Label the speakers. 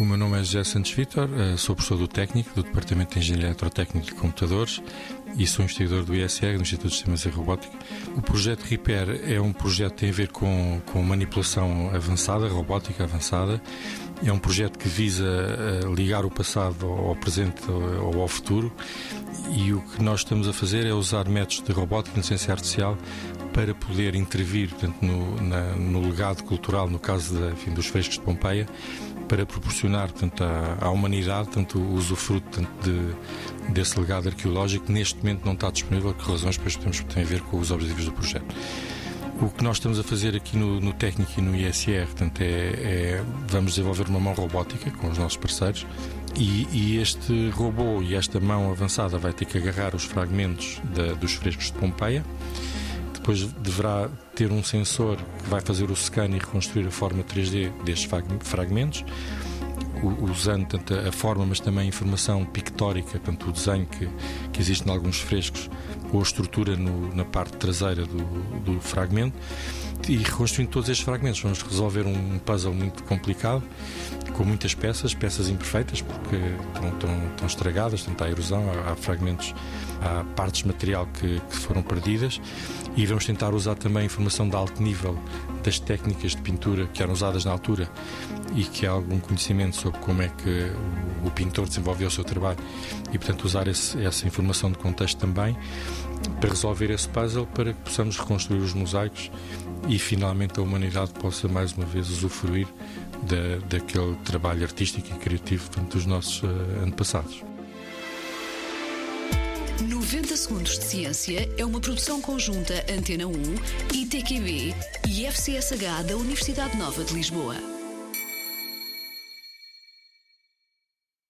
Speaker 1: é José Santos Vitor, eh, sou professor do técnico do Departamento de Engenharia Eletrotécnica de Computadores e sou investigador do ISR, do Instituto de Sistemas e Robótica. O projeto RIPER é um projeto que tem a ver com, com manipulação avançada, robótica avançada. É um projeto que visa eh, ligar o passado ao presente ou ao futuro e o que nós estamos a fazer é usar métodos de robótica e inteligência artificial para poder intervir portanto, no, na, no legado cultural, no caso enfim, dos frescos de Pompeia, para proporcionar portanto, à, à humanidade tanto o usufruto tanto de, desse legado arqueológico que neste momento não está disponível, que razões depois temos, têm a ver com os objetivos do projeto. O que nós estamos a fazer aqui no, no técnico e no ISR portanto, é, é, vamos desenvolver uma mão robótica com os nossos parceiros e, e, este robô e esta mão avançada vai ter que agarrar os fragmentos da, dos frescos de Pompeia depois deverá ter um sensor que vai fazer o scan e reconstruir a forma 3D destes fragmentos, usando tanto a forma, mas também a informação pictórica, tanto o desenho que, que existe em alguns frescos, ou a estrutura no, na parte traseira do, do fragmento e reconstruindo todos estes fragmentos. Vamos resolver um puzzle muito complicado, com muitas peças, peças imperfeitas, porque estão, estão, estão estragadas, portanto, há erosão, há, há, fragmentos, há partes de material que, que, foram perdidas. E vamos tentar usar também informação de alto nível das técnicas de pintura que eram usadas na altura e que há algum conhecimento sobre como é que o, o pintor desenvolveu o seu trabalho e, portanto, usar esse, essa informação de contexto também para resolver esse puzzle para que possamos reconstruir os mosaicos e finalmente a humanidade possa mais uma vez usufruir da, daquele trabalho artístico e criativo portanto, dos nossos uh, antepassados.
Speaker 2: 90 Segundos de Ciência é uma produção conjunta Antena 1, ITQB e FCSH da Universidade Nova de Lisboa.